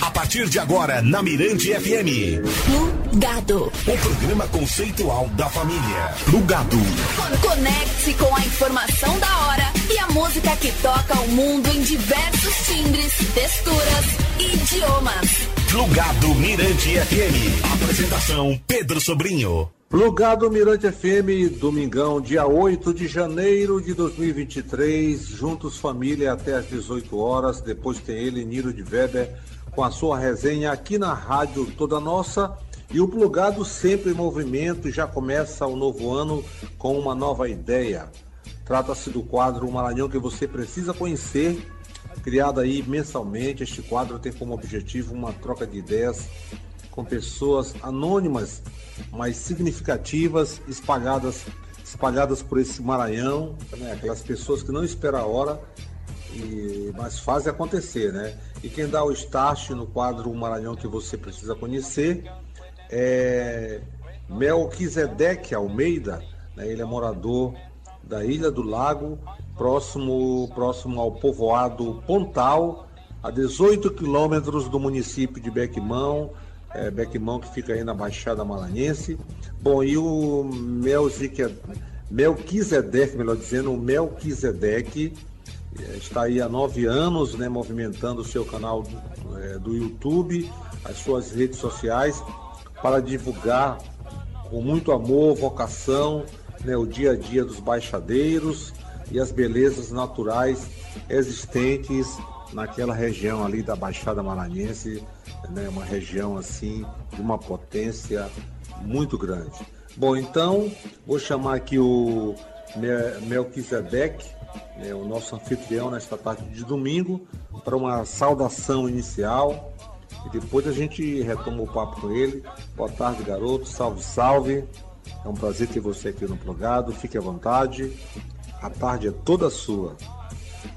A partir de agora, na Mirante FM. Plugado. O programa conceitual da família. Plugado. Conecte-se com a informação da hora e a música que toca o mundo em diversos timbres, texturas e idiomas. Plugado Mirante FM. Apresentação Pedro Sobrinho. Plugado Mirante FM, domingão, dia 8 de janeiro de 2023, juntos família até às 18 horas. Depois tem ele, Niro de Weber, com a sua resenha aqui na rádio Toda Nossa. E o Plugado sempre em movimento, já começa o novo ano com uma nova ideia. Trata-se do quadro Maranhão que você precisa conhecer, criado aí mensalmente. Este quadro tem como objetivo uma troca de ideias com pessoas anônimas, mas significativas, espalhadas, espalhadas por esse Maranhão, né? aquelas pessoas que não esperam a hora, e, mas fazem acontecer, né? E quem dá o start no quadro Maranhão que você precisa conhecer é Melquisedeque Almeida, né? ele é morador da Ilha do Lago, próximo, próximo ao povoado Pontal, a 18 quilômetros do município de Bequimão, é, Bequimão que fica aí na Baixada Maranhense. Bom, e o Melquisedeque, melhor dizendo, o Melquisedeque está aí há nove anos, né, movimentando o seu canal do, é, do YouTube, as suas redes sociais, para divulgar com muito amor, vocação, né, o dia a dia dos baixadeiros e as belezas naturais existentes naquela região ali da Baixada Maranhense, né, uma região assim de uma potência muito grande. Bom, então vou chamar aqui o Melquisedeque, né, o nosso anfitrião nesta tarde de domingo, para uma saudação inicial e depois a gente retoma o papo com ele. Boa tarde, garoto. Salve, salve. É um prazer ter você aqui no Plugado. Fique à vontade. A tarde é toda sua.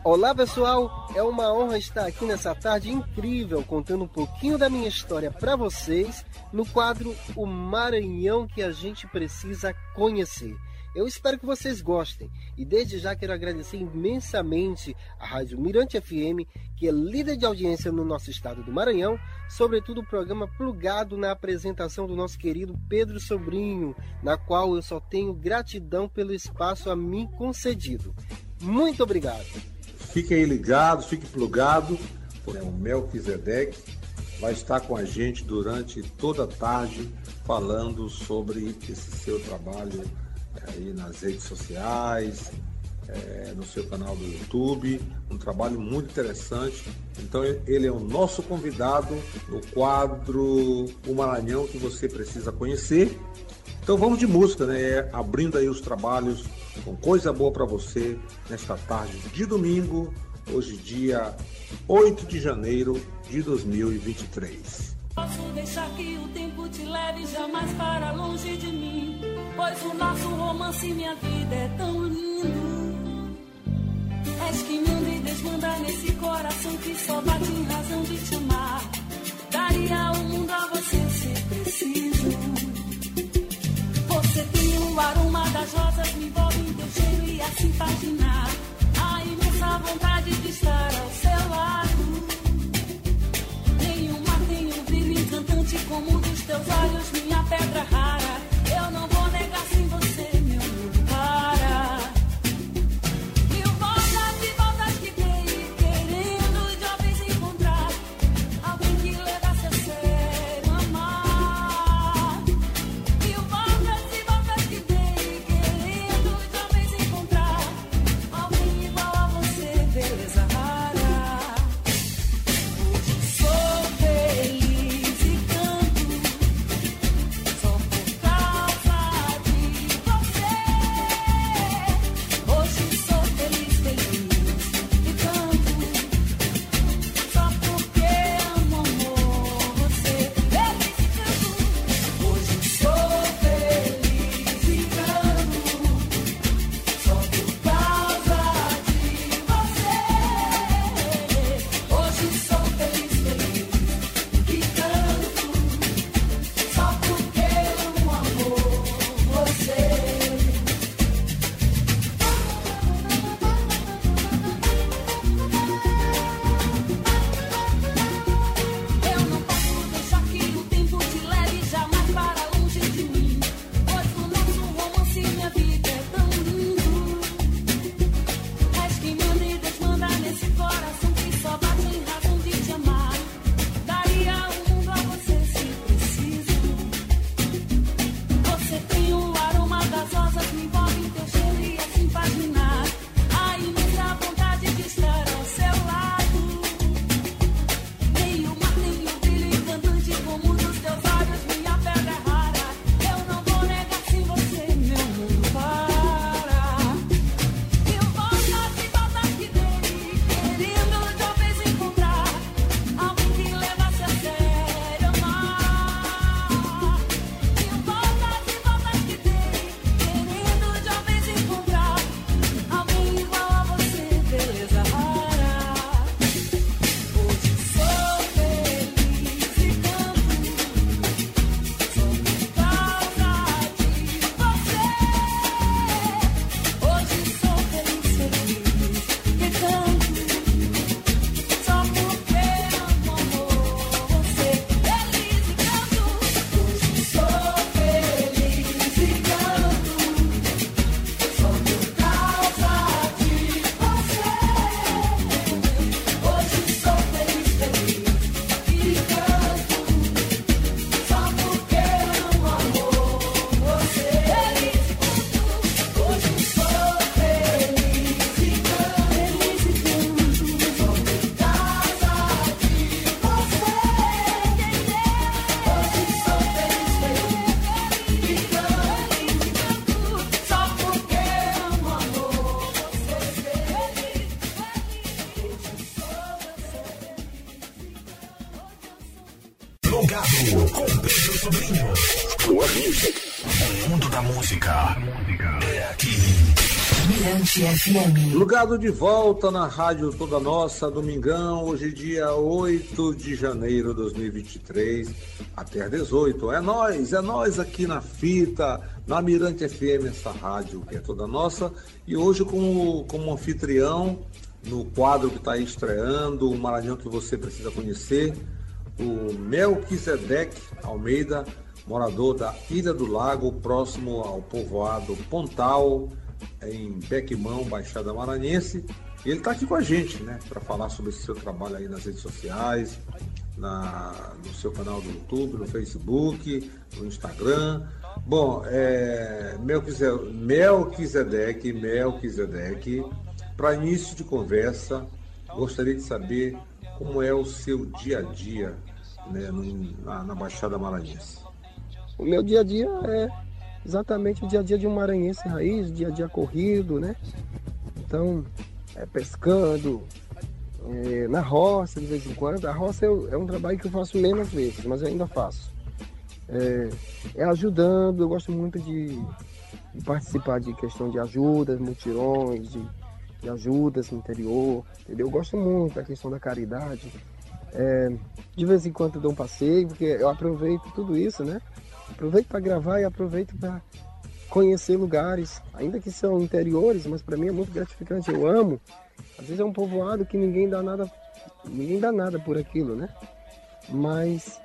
Olá pessoal, é uma honra estar aqui nessa tarde incrível contando um pouquinho da minha história para vocês no quadro O Maranhão que a gente precisa conhecer. Eu espero que vocês gostem e desde já quero agradecer imensamente a Rádio Mirante FM, que é líder de audiência no nosso estado do Maranhão, sobretudo o programa plugado na apresentação do nosso querido Pedro Sobrinho, na qual eu só tenho gratidão pelo espaço a mim concedido. Muito obrigado. Fique aí ligado, fique plugado. O Melquisedeque vai estar com a gente durante toda a tarde falando sobre esse seu trabalho aí nas redes sociais, é, no seu canal do YouTube, um trabalho muito interessante. Então ele é o nosso convidado no quadro O Maranhão que você precisa conhecer. Então vamos de música, né? Abrindo aí os trabalhos com coisa boa para você nesta tarde de domingo, hoje dia 8 de janeiro de 2023. Posso deixar que o tempo te leve jamais para longe de mim, pois o nosso romance e minha vida é tão lindo. És que manda e desmanda nesse coração que só bate em razão de te amar. Daria o mundo a você se preciso. Você tem o aroma das rosas, me envolve em teu cheiro e assim paginar. A imensa vontade de estar ao seu lado. Nenhuma tem um brilho encantante como o dos teus olhos, minha pedra rara. FM. Plugado de volta na Rádio Toda Nossa, domingão, hoje dia 8 de janeiro de 2023, até às 18. É nós, é nós aqui na fita, na Mirante FM, essa rádio que é toda nossa. E hoje como, como anfitrião, no quadro que está estreando, o Maranhão que você precisa conhecer, o Melquisedeque Almeida, morador da Ilha do Lago, próximo ao povoado Pontal, em Bequimão, Baixada Maranhense. E ele está aqui com a gente, né, para falar sobre esse seu trabalho aí nas redes sociais, na, no seu canal do YouTube, no Facebook, no Instagram. Bom, é, Melquisedeque, Melquisedeque, para início de conversa, gostaria de saber como é o seu dia a dia né, na, na Baixada Maranhense. O meu dia a dia é exatamente o dia a dia de um maranhense raiz, dia a dia corrido, né? Então, é pescando, é, na roça de vez em quando. A roça é, é, um trabalho que eu faço menos vezes, mas eu ainda faço. É, é ajudando, eu gosto muito de, de, participar de questão de ajudas, mutirões, de, de, ajudas no interior, entendeu? Eu gosto muito da questão da caridade. É, de vez em quando eu dou um passeio, porque eu aproveito tudo isso, né? Aproveito para gravar e aproveito para conhecer lugares, ainda que são interiores, mas para mim é muito gratificante. Eu amo. Às vezes é um povoado que ninguém dá nada, ninguém dá nada por aquilo, né? Mas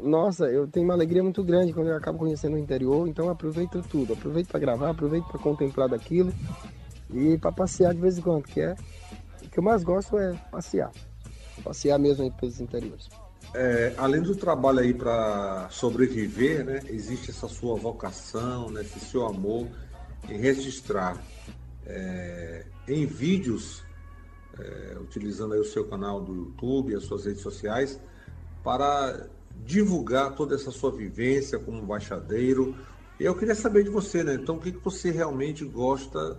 nossa, eu tenho uma alegria muito grande quando eu acabo conhecendo o interior, então aproveito tudo, aproveito para gravar, aproveito para contemplar daquilo e para passear de vez em quando, que é o que eu mais gosto é passear, passear mesmo aí pelos interiores. É, além do trabalho aí para sobreviver, né, existe essa sua vocação, né, esse seu amor em registrar é, em vídeos, é, utilizando aí o seu canal do YouTube, as suas redes sociais, para divulgar toda essa sua vivência como baixadeiro. E eu queria saber de você, né? Então, o que, que você realmente gosta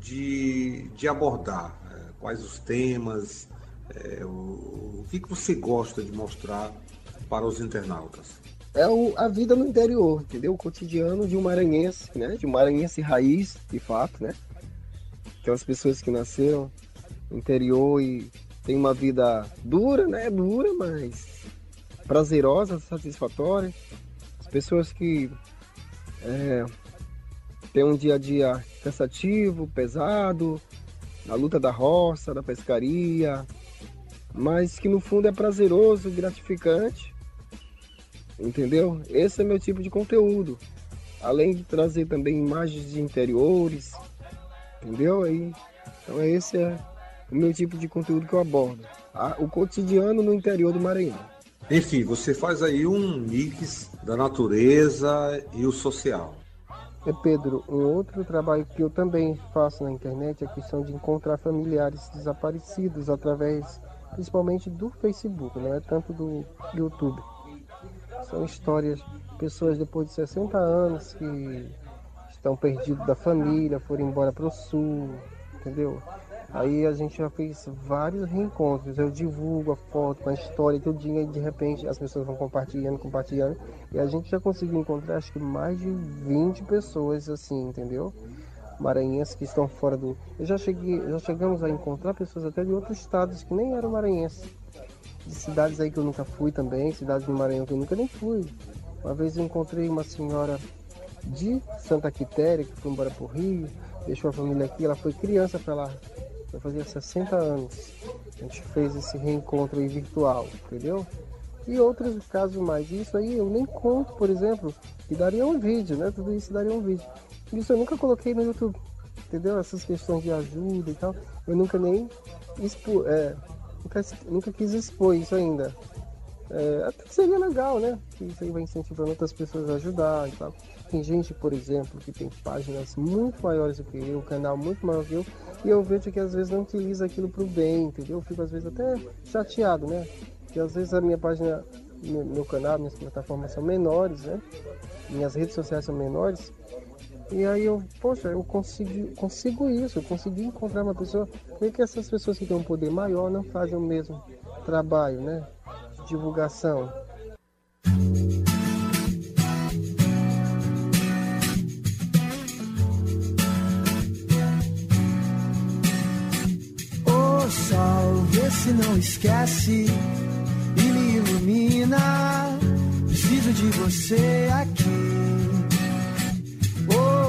de, de abordar? É, quais os temas? É, o, o que, que você gosta de mostrar para os internautas? É o, a vida no interior, entendeu? O cotidiano de um maranhense, né? De um maranhense raiz, de fato, né? Aquelas pessoas que nasceram no interior e têm uma vida dura, né? Dura, mas prazerosa, satisfatória. As pessoas que é, têm um dia a dia cansativo, pesado, na luta da roça, da pescaria, mas que no fundo é prazeroso, gratificante. Entendeu? Esse é meu tipo de conteúdo. Além de trazer também imagens de interiores, entendeu? Aí, então esse é o meu tipo de conteúdo que eu abordo. o cotidiano no interior do Maranhão. Enfim, você faz aí um mix da natureza e o social. É Pedro, um outro trabalho que eu também faço na internet é a questão de encontrar familiares desaparecidos através principalmente do Facebook, não é tanto do YouTube. São histórias, pessoas depois de 60 anos que estão perdidos da família, foram embora para o sul, entendeu? Aí a gente já fez vários reencontros. Eu divulgo a foto com a história tudinho e de repente as pessoas vão compartilhando, compartilhando. E a gente já conseguiu encontrar acho que mais de 20 pessoas assim, entendeu? Maranhenses que estão fora do. Eu já cheguei, já chegamos a encontrar pessoas até de outros estados que nem eram maranhenses. De cidades aí que eu nunca fui também, cidades do Maranhão que eu nunca nem fui. Uma vez eu encontrei uma senhora de Santa Quitéria que foi embora para o Rio, deixou a família aqui, ela foi criança para lá. Eu fazia 60 anos. A gente fez esse reencontro aí virtual, entendeu? E outros casos mais. Isso aí eu nem conto, por exemplo, que daria um vídeo, né? Tudo isso daria um vídeo. Isso eu nunca coloquei no YouTube, entendeu? Essas questões de ajuda e tal, eu nunca nem expo, é, nunca, nunca quis expor isso ainda. É, até que seria legal, né? Que isso aí vai incentivando outras pessoas a ajudar e tal. Tem gente, por exemplo, que tem páginas muito maiores do que eu, canal muito maior que eu, e eu vejo que às vezes não utiliza aquilo pro bem, entendeu? Eu fico às vezes até chateado, né? Que às vezes a minha página, meu, meu canal, minhas plataformas são menores, né? Minhas redes sociais são menores, e aí eu, poxa, eu consegui, consigo isso, eu consegui encontrar uma pessoa. Por que essas pessoas que têm um poder maior não fazem o mesmo trabalho, né? Divulgação. O sol, vê se não esquece e me ilumina. Preciso de você aqui.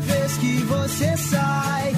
vez que você sai,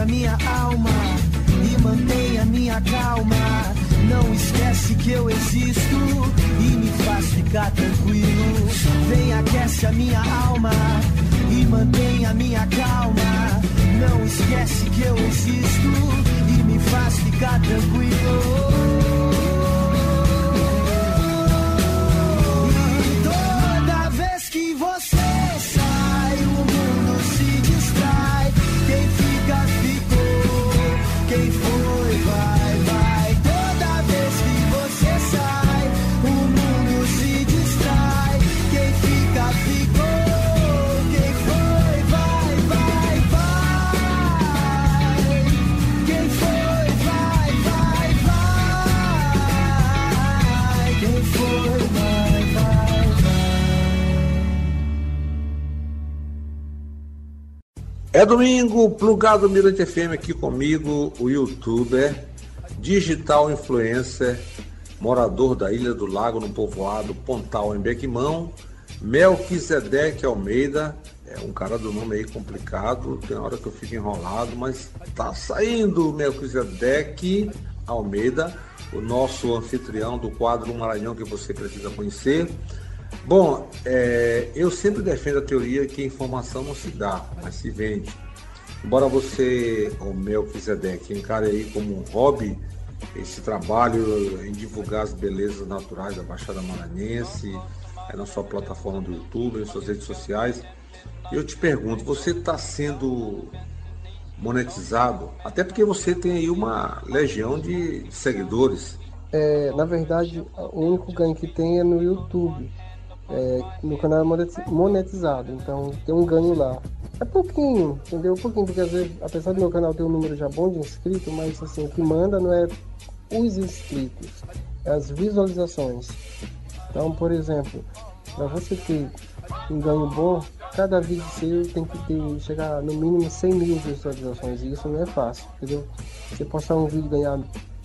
a minha alma e mantém a minha calma. Não esquece que eu existo e me faz ficar tranquilo. Vem, aquece a minha alma e mantém a minha calma. Não esquece que eu existo e me faz ficar tranquilo. É domingo, plugado Mirante FM aqui comigo, o youtuber, digital influencer, morador da Ilha do Lago, no povoado Pontal, em Bequimão, Melquisedeque Almeida, é um cara do nome aí complicado, tem hora que eu fico enrolado, mas tá saindo Melquisedeque Almeida, o nosso anfitrião do quadro Maranhão que você precisa conhecer. Bom, é, eu sempre defendo a teoria que informação não se dá, mas se vende. Embora você, o Melquisedeque, encare aí como um hobby esse trabalho em divulgar as belezas naturais da Baixada Maranhense, é na sua plataforma do YouTube, em suas redes sociais, eu te pergunto, você está sendo monetizado? Até porque você tem aí uma legião de seguidores. É, na verdade, o único ganho que tem é no YouTube. É, meu canal é moneti- monetizado, então tem um ganho lá. É pouquinho, entendeu? Pouquinho, porque às vezes, apesar do meu canal ter um número já bom de inscritos, mas assim, o que manda não é os inscritos, é as visualizações. Então, por exemplo, para você ter um ganho bom, cada vídeo seu tem que ter, chegar no mínimo 100 mil visualizações, e isso não é fácil, entendeu? Você postar um vídeo e ganhar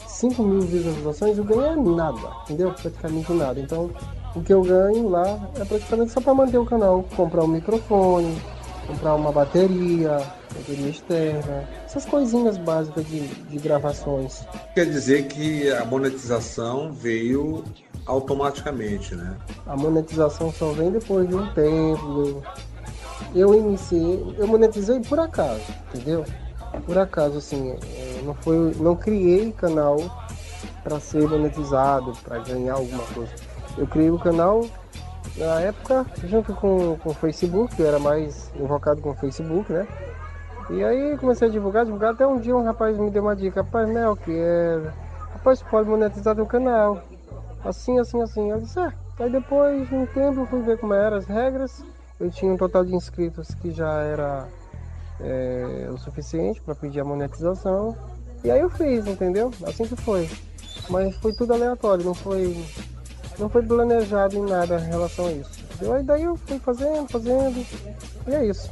5 mil visualizações, o ganho é nada, entendeu? Praticamente nada. Então, o que eu ganho lá é praticamente só para manter o canal, comprar um microfone, comprar uma bateria, bateria externa, essas coisinhas básicas de, de gravações. Quer dizer que a monetização veio automaticamente, né? A monetização só vem depois de um tempo, eu iniciei, eu monetizei por acaso, entendeu? Por acaso, assim, é, não foi, não criei canal para ser monetizado, para ganhar alguma coisa. Eu criei o canal na época junto com, com o Facebook, eu era mais invocado com o Facebook, né? E aí comecei a divulgar, divulgar, até um dia um rapaz me deu uma dica, rapaz Mel, que é. Rapaz, pode monetizar teu canal. Assim, assim, assim. Eu disse, é. Aí depois, de um tempo, eu fui ver como eram as regras. Eu tinha um total de inscritos que já era é, o suficiente para pedir a monetização. E aí eu fiz, entendeu? Assim que foi. Mas foi tudo aleatório, não foi, não foi planejado em nada em relação a isso. Aí daí eu fui fazendo, fazendo. E é isso.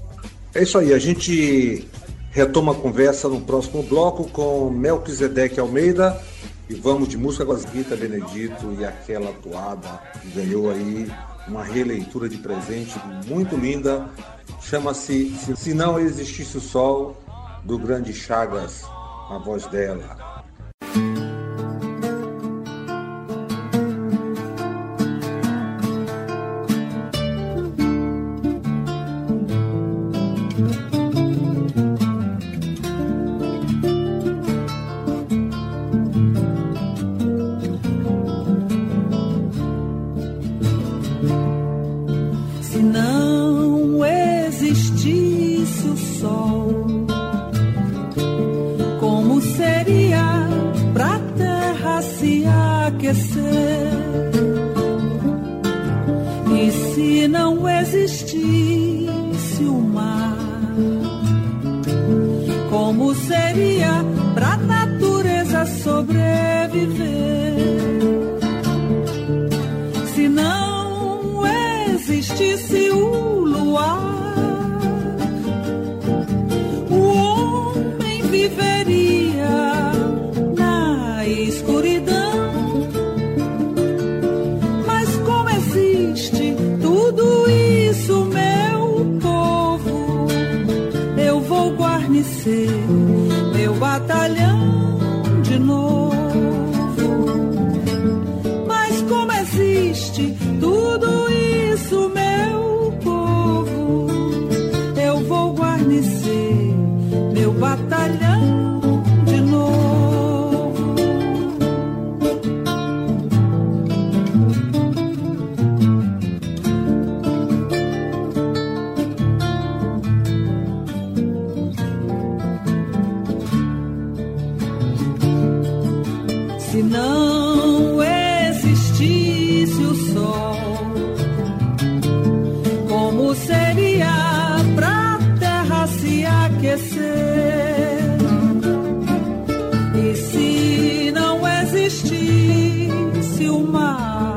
É isso aí, a gente retoma a conversa no próximo bloco com Melquisedeque Almeida e vamos de música com as Rita Benedito e aquela toada que ganhou aí uma releitura de presente muito linda. Chama-se Se Não Existisse o Sol, do grande Chagas, a voz dela. Existisse o mar, como seria pra natureza sobreviver? Meu batalhão existisse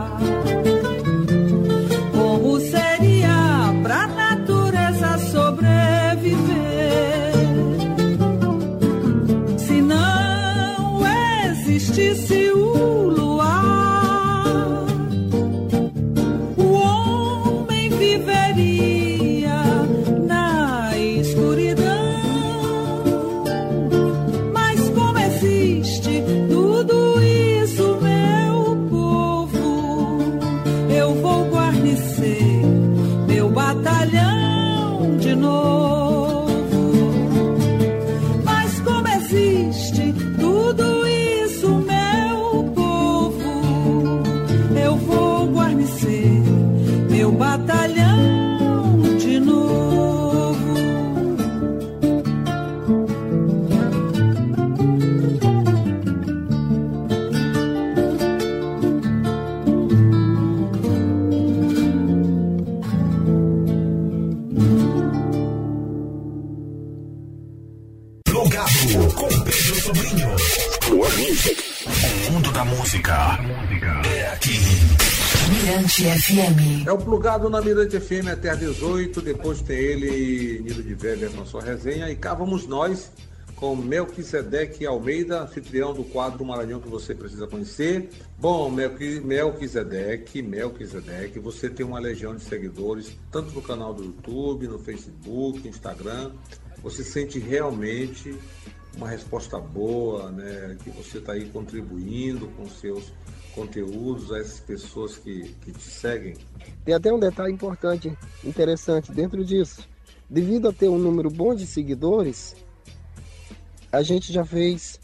FM. É o plugado na Mirante FM até às 18. Depois tem ele, Nilo de Velha, com sua resenha. E cá vamos nós com Melquisedeque Almeida, anfitrião do quadro Maranhão que você precisa conhecer. Bom, Melqui- Melquisedeque, Melquisedeque, você tem uma legião de seguidores, tanto no canal do YouTube, no Facebook, Instagram. Você sente realmente uma resposta boa, né? Que você está aí contribuindo com seus conteúdos a essas pessoas que, que te seguem. Tem até um detalhe importante, interessante dentro disso. devido a ter um número bom de seguidores, a gente já fez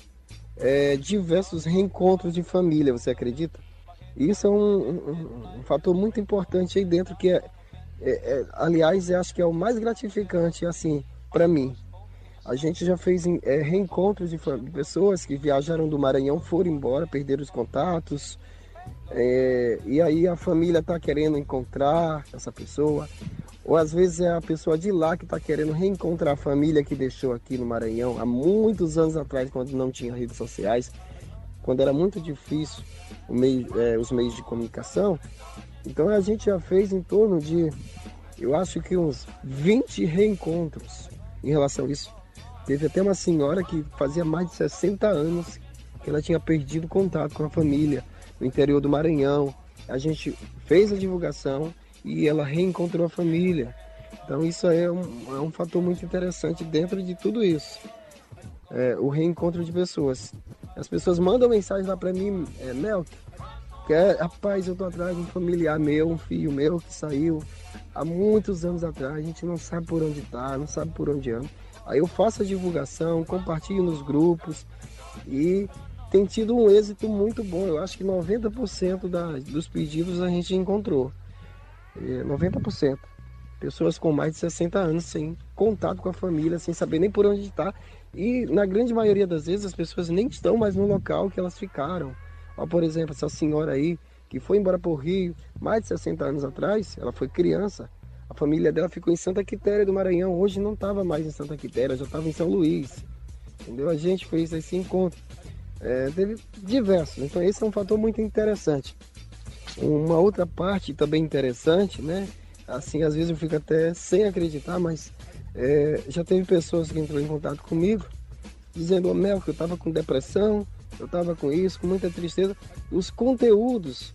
é, diversos reencontros de família, você acredita? Isso é um, um, um fator muito importante aí dentro que é, é, é aliás, acho que é o mais gratificante assim para mim. A gente já fez é, reencontros de pessoas que viajaram do Maranhão, foram embora, perderam os contatos, é, e aí a família está querendo encontrar essa pessoa. Ou às vezes é a pessoa de lá que está querendo reencontrar a família que deixou aqui no Maranhão há muitos anos atrás, quando não tinha redes sociais, quando era muito difícil meio, é, os meios de comunicação. Então a gente já fez em torno de, eu acho que uns 20 reencontros em relação a isso. Teve até uma senhora que fazia mais de 60 anos que ela tinha perdido contato com a família no interior do Maranhão. A gente fez a divulgação e ela reencontrou a família. Então isso é um, é um fator muito interessante dentro de tudo isso. É, o reencontro de pessoas. As pessoas mandam mensagem lá para mim, é, que é, rapaz, eu tô atrás de um familiar meu, um filho meu que saiu há muitos anos atrás, a gente não sabe por onde tá, não sabe por onde anda. Aí eu faço a divulgação, compartilho nos grupos e tem tido um êxito muito bom. Eu acho que 90% da, dos pedidos a gente encontrou. 90%. É, Pessoas com mais de 60 anos sem contato com a família, sem saber nem por onde está. E na grande maioria das vezes as pessoas nem estão mais no local que elas ficaram. Ó, por exemplo, essa senhora aí que foi embora para o Rio mais de 60 anos atrás, ela foi criança. A família dela ficou em Santa Quitéria do Maranhão. Hoje não estava mais em Santa Quitéria, já estava em São Luís. Entendeu? A gente fez esse encontro. É, teve diversos. Então esse é um fator muito interessante. Uma outra parte também interessante, né? Assim, às vezes eu fico até sem acreditar, mas é, já teve pessoas que entrou em contato comigo dizendo, oh, Mel, que eu estava com depressão, eu estava com isso, com muita tristeza. Os conteúdos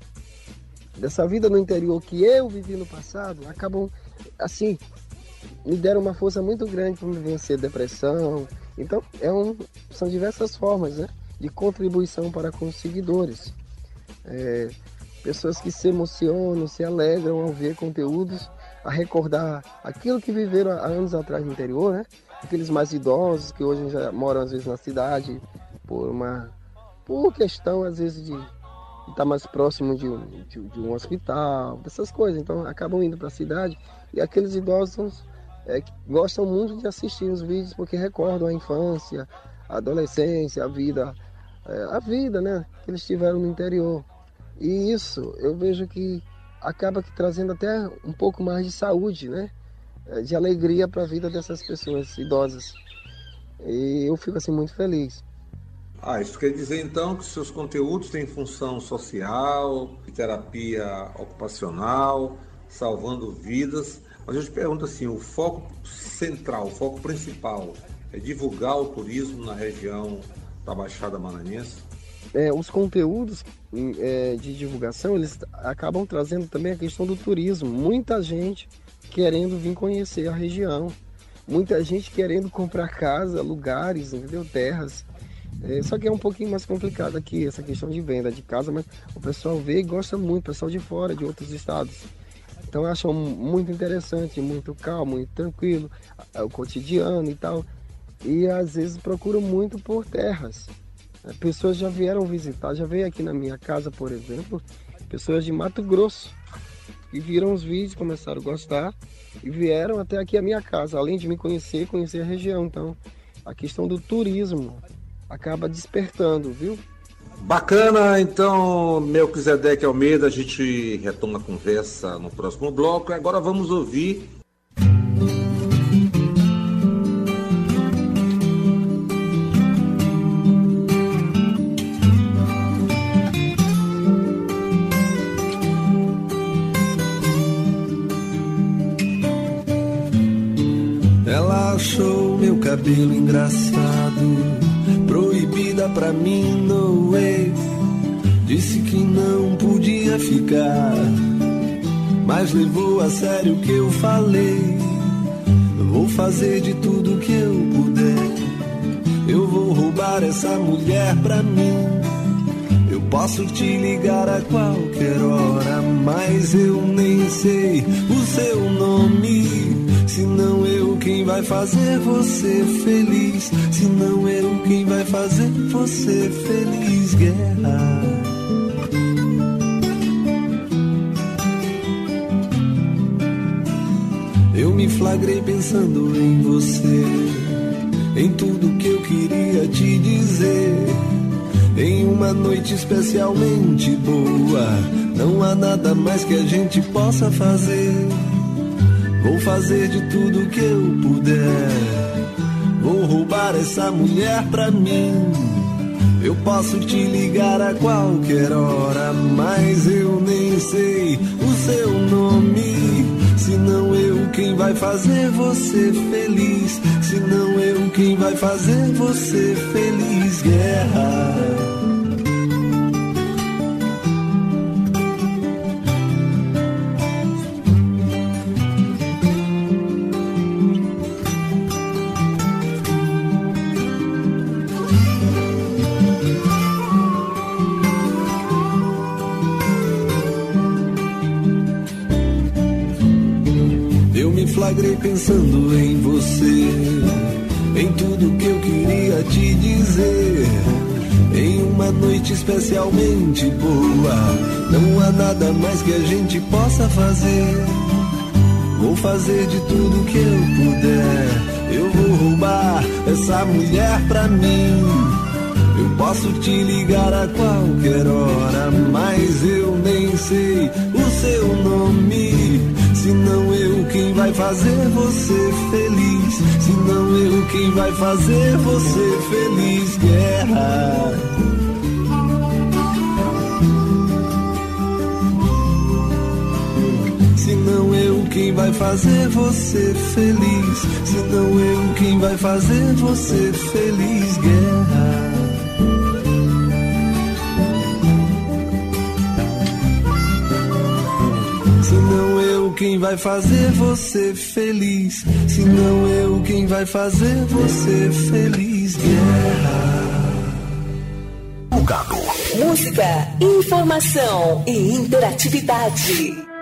dessa vida no interior que eu vivi no passado acabam, assim, me deram uma força muito grande para me vencer depressão. Então, é um, são diversas formas né, de contribuição para com os seguidores. É, pessoas que se emocionam, se alegram ao ver conteúdos, a recordar aquilo que viveram há anos atrás no interior, né? Aqueles mais idosos que hoje já moram às vezes na cidade por uma por questão às vezes de estar mais próximo de um, de, de um hospital, dessas coisas. Então acabam indo para a cidade e aqueles idosos é, gostam muito de assistir os vídeos porque recordam a infância, a adolescência, a vida, é, a vida, né? Que eles tiveram no interior. E isso eu vejo que acaba que trazendo até um pouco mais de saúde, né? É, de alegria para a vida dessas pessoas idosas. E eu fico assim muito feliz. Ah, isso quer dizer então que seus conteúdos têm função social, terapia ocupacional, salvando vidas. Mas eu te pergunto assim, o foco central, o foco principal é divulgar o turismo na região da Baixada Maranhense? é, os conteúdos é, de divulgação eles acabam trazendo também a questão do turismo. Muita gente querendo vir conhecer a região, muita gente querendo comprar casa, lugares, entendeu? Terras. É, só que é um pouquinho mais complicado aqui essa questão de venda de casa, mas o pessoal vê e gosta muito, o pessoal de fora, de outros estados. Então acham muito interessante, muito calmo, muito tranquilo, o cotidiano e tal. E às vezes procuram muito por terras. Pessoas já vieram visitar, já veio aqui na minha casa, por exemplo, pessoas de Mato Grosso e viram os vídeos, começaram a gostar e vieram até aqui a minha casa, além de me conhecer, conhecer a região. Então, a questão do turismo acaba despertando, viu? Bacana, então, Melquisedeque Almeida, a gente retoma a conversa no próximo bloco. Agora vamos ouvir ficar, mas levou a sério o que eu falei. Vou fazer de tudo que eu puder. Eu vou roubar essa mulher pra mim. Eu posso te ligar a qualquer hora, mas eu nem sei o seu nome. Se não eu quem vai fazer você feliz. Se não eu quem vai fazer você feliz, guerra. Flagrei pensando em você, em tudo que eu queria te dizer. Em uma noite especialmente boa, não há nada mais que a gente possa fazer. Vou fazer de tudo que eu puder. Vou roubar essa mulher pra mim. Eu posso te ligar a qualquer hora, mas eu nem sei o seu nome. Quem vai fazer você feliz. Se não eu quem vai fazer você feliz, guerra. Pensando em você, em tudo que eu queria te dizer. Em uma noite especialmente boa, não há nada mais que a gente possa fazer. Vou fazer de tudo que eu puder. Eu vou roubar essa mulher pra mim. Eu posso te ligar a qualquer hora, mas eu nem sei o seu nome. Se não eu quem vai fazer você feliz. Se não eu quem vai fazer você feliz, guerra. Se não eu quem vai fazer você feliz. Se não eu quem vai fazer você feliz, guerra. Quem vai fazer você feliz. Se não eu quem vai fazer você feliz, guerra. Música, informação e interatividade.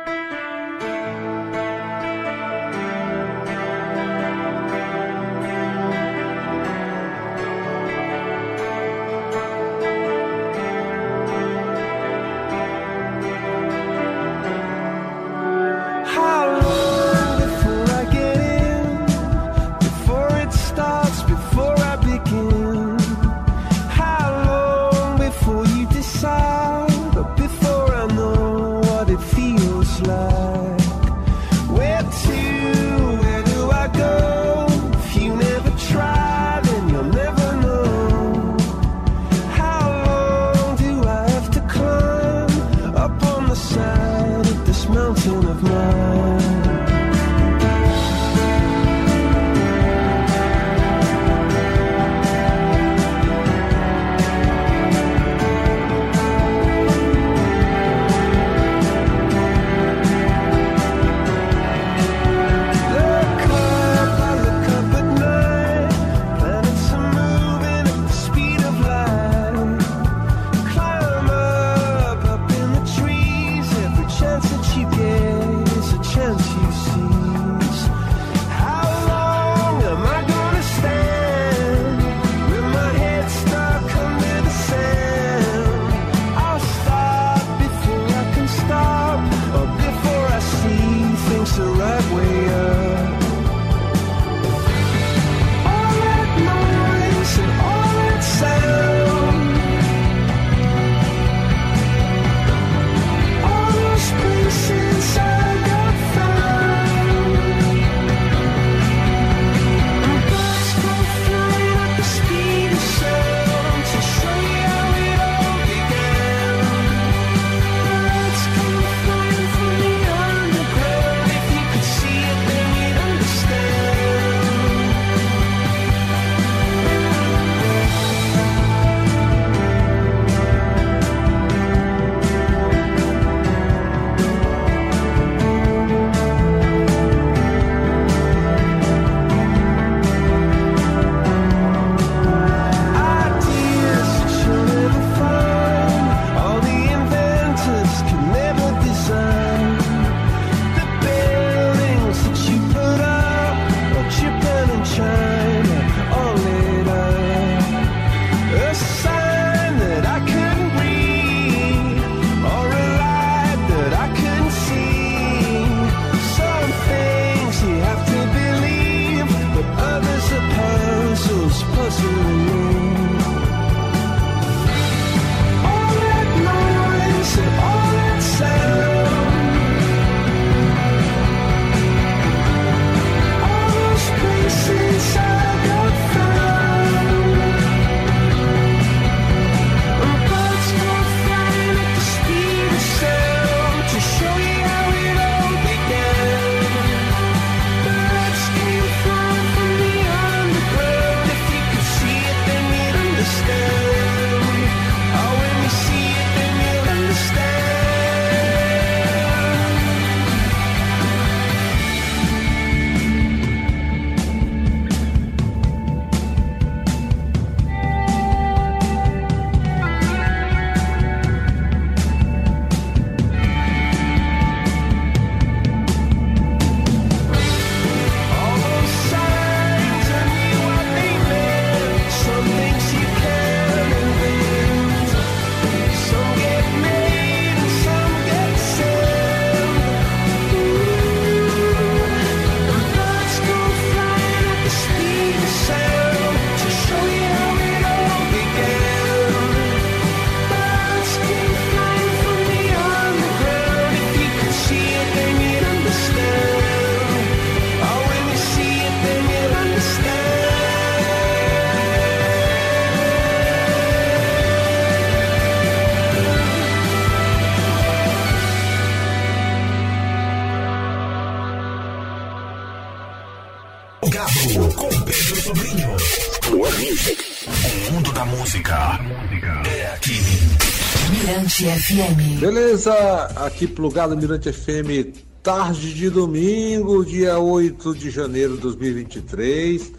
FM. Beleza, aqui plugado Mirante FM, tarde de domingo, dia 8 de janeiro de 2023.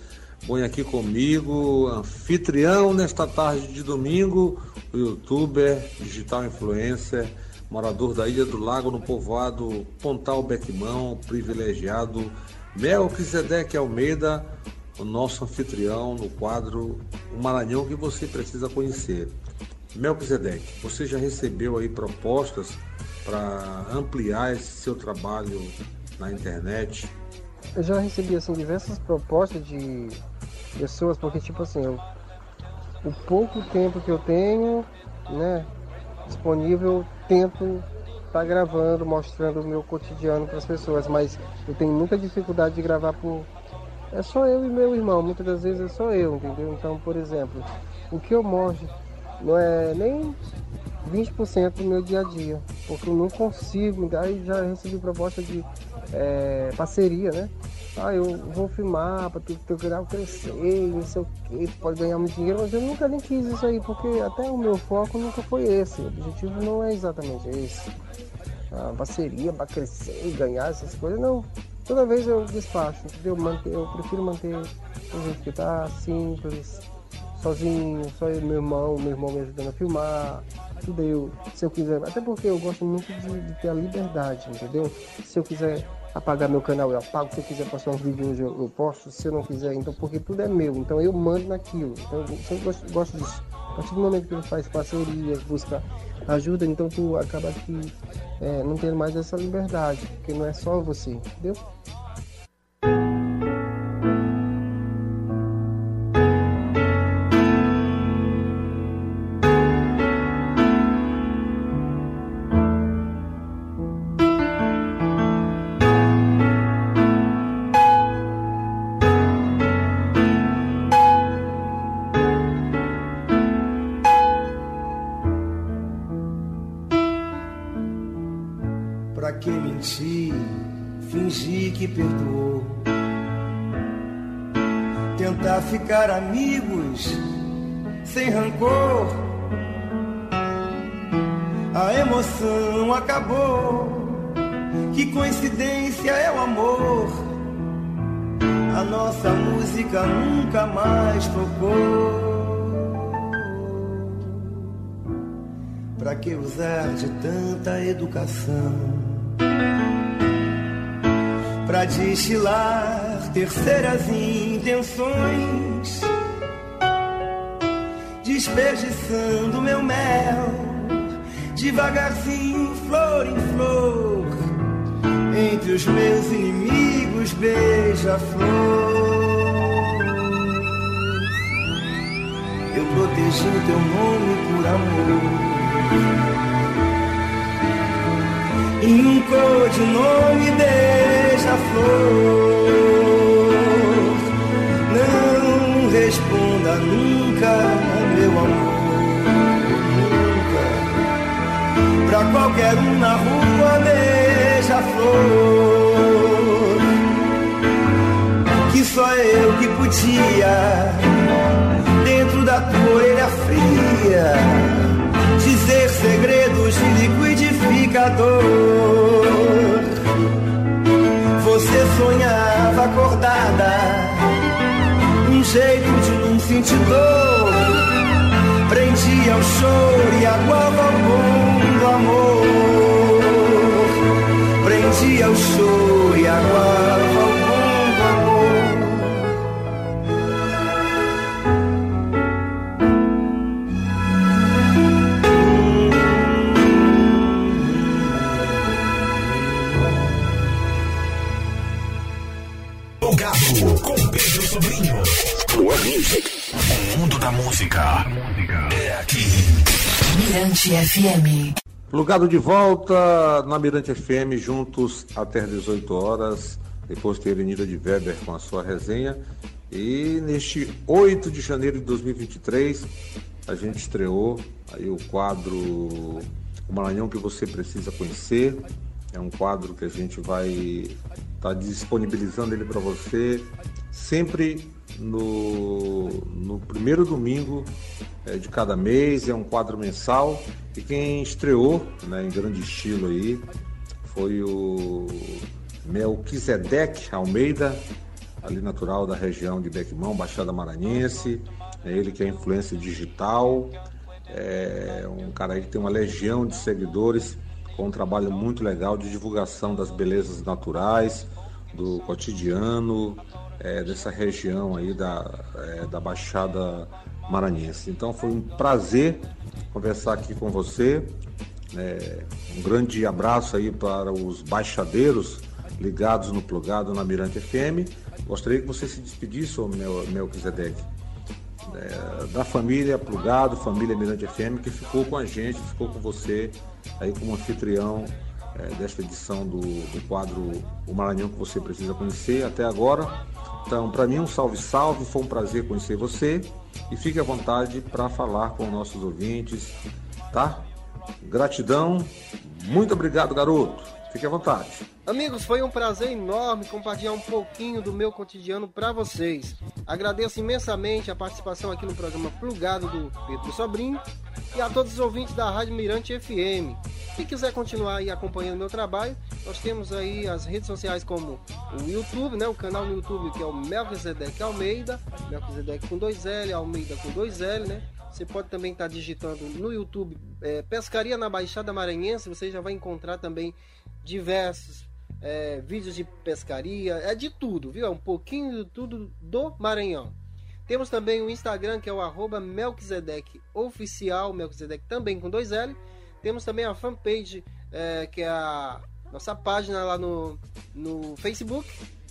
Põe aqui comigo, anfitrião nesta tarde de domingo, o youtuber, digital influencer, morador da Ilha do Lago, no povoado Pontal Bequimão, privilegiado, Melquisedeque Almeida, o nosso anfitrião no quadro O Maranhão que você precisa conhecer. Melquisedeque, você já recebeu aí propostas para ampliar esse seu trabalho na internet? Eu já recebi assim diversas propostas de pessoas, porque tipo assim, eu, o pouco tempo que eu tenho, né, disponível, eu tento estar tá gravando, mostrando o meu cotidiano para as pessoas, mas eu tenho muita dificuldade de gravar por é só eu e meu irmão, muitas das vezes é só eu, entendeu? Então, por exemplo, o que eu mostro não é nem 20% do meu dia a dia, porque eu não consigo, aí já recebi proposta de é, parceria, né? Ah, eu vou filmar para tu, teu canal crescer, não sei o que, pode ganhar muito dinheiro, mas eu nunca nem quis isso aí, porque até o meu foco nunca foi esse. O objetivo não é exatamente esse. A parceria para crescer e ganhar essas coisas, não. Toda vez eu despacho, entendeu? Eu prefiro manter o jeito que tá, simples, sozinho, só eu meu irmão, meu irmão me ajudando a filmar, tudo eu, se eu quiser, até porque eu gosto muito de, de ter a liberdade, entendeu? Se eu quiser apagar meu canal, eu apago. Se eu quiser postar uns vídeos hoje, eu, posto. Se eu não quiser, então, porque tudo é meu. Então eu mando naquilo. Então eu sempre gosto, gosto disso. A partir do momento que tu faz parcerias, busca ajuda, então tu acaba que é, não tendo mais essa liberdade, porque não é só você, entendeu? Ficar amigos sem rancor. A emoção acabou. Que coincidência é o amor. A nossa música nunca mais tocou. Pra que usar de tanta educação? Pra destilar terceiras intenções, desperdiçando meu mel, devagarzinho, flor em flor, entre os meus inimigos, beija-flor. Eu protegi o teu nome por amor. Em um codinome beija-flor responda nunca, meu amor, nunca. Pra qualquer um na rua, beija-flor. Que só eu que podia, dentro da tua orelha fria, dizer segredos de liquidificador. Você sonhava acordada jeito sentir dor. Prendia o choro e aguava o bom do amor. Prendia o choro e aguava o Sobrinho. Music. Música é aqui. Mirante FM. Plugado de volta na Mirante FM, juntos até 18 horas. Depois ter Nira de Weber com a sua resenha. E neste 8 de janeiro de 2023, a gente estreou aí o quadro O Maranhão que você precisa conhecer. É um quadro que a gente vai estar tá disponibilizando ele para você sempre no, no primeiro domingo é, de cada mês, é um quadro mensal. E quem estreou né, em grande estilo aí foi o Melquisedeque Almeida, ali natural da região de Bequimão, Baixada Maranhense. É ele que é influência digital, é um cara aí que tem uma legião de seguidores com um trabalho muito legal de divulgação das belezas naturais, do cotidiano, é, dessa região aí da, é, da Baixada Maranhense. Então foi um prazer conversar aqui com você. É, um grande abraço aí para os baixadeiros ligados no plugado na Mirante FM. Gostaria que você se despedisse, ô meu Melquisedeque, é, da família Plugado, família Mirante FM, que ficou com a gente, ficou com você aí como anfitrião é, desta edição do, do quadro O Maranhão que você precisa conhecer até agora. Então, para mim, um salve, salve, foi um prazer conhecer você e fique à vontade para falar com nossos ouvintes, tá? Gratidão, muito obrigado, garoto. Fique à vontade. Amigos, foi um prazer enorme compartilhar um pouquinho do meu cotidiano para vocês. Agradeço imensamente a participação aqui no programa Plugado do Pedro Sobrinho e a todos os ouvintes da Rádio Mirante FM. Se quiser continuar aí acompanhando meu trabalho, nós temos aí as redes sociais como o YouTube, né? O canal no YouTube que é o Melquisedeque Almeida, Melquisedeque com dois L, Almeida com dois L, né? Você pode também estar digitando no YouTube é, Pescaria na Baixada Maranhense, você já vai encontrar também diversos é, vídeos de pescaria, é de tudo, viu? É um pouquinho de tudo do Maranhão. Temos também o Instagram que é o arroba Melquisedeque Oficial, Melquisedeque também com dois L. Temos também a fanpage é, que é a nossa página lá no, no Facebook,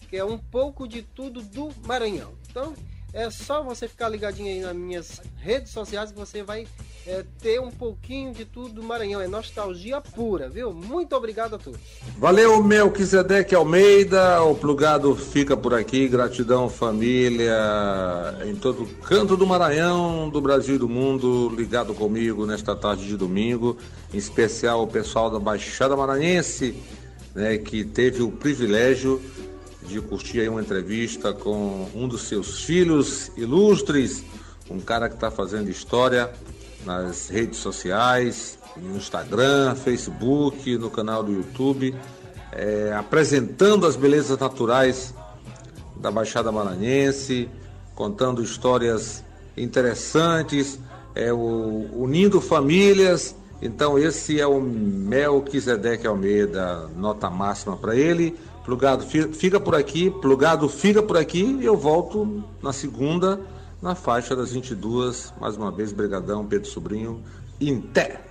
que é um pouco de tudo do Maranhão. Então é só você ficar ligadinho aí nas minhas redes sociais que você vai é, ter um pouquinho de tudo do Maranhão. É nostalgia pura, viu? Muito obrigado a todos. Valeu, Melquisedeque Almeida. O plugado fica por aqui. Gratidão, família, em todo canto do Maranhão, do Brasil e do mundo, ligado comigo nesta tarde de domingo. Em especial o pessoal da Baixada Maranhense, né, que teve o privilégio de curtir aí uma entrevista com um dos seus filhos ilustres, um cara que está fazendo história nas redes sociais, no Instagram, Facebook, no canal do YouTube, é, apresentando as belezas naturais da Baixada Maranhense, contando histórias interessantes, é, o, unindo famílias. Então esse é o Melquisedeque Almeida, nota máxima para ele. Plugado fica por aqui, plugado fica por aqui e eu volto na segunda, na faixa das 22. Mais uma vez, brigadão, Pedro Sobrinho. Inté!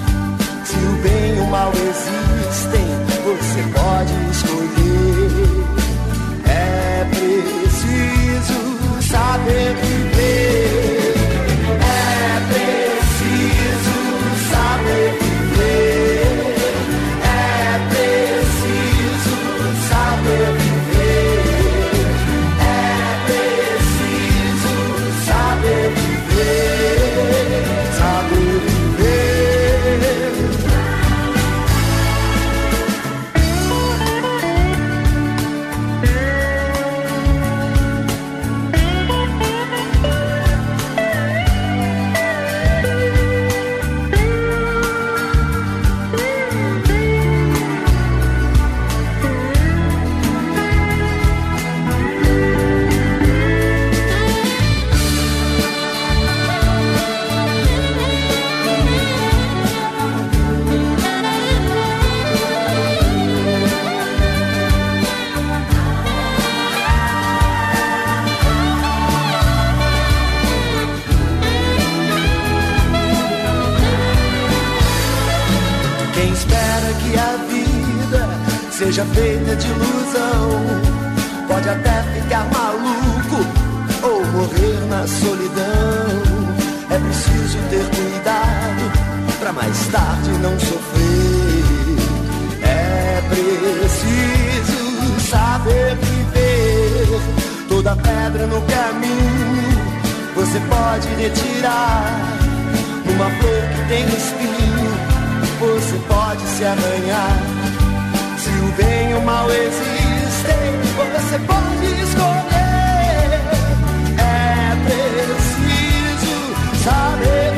Se o bem e o mal existem, você pode escolher. É preciso saber flor que tem espinho, você pode se arranhar. Se o bem e o mal existem, você pode escolher. É preciso saber.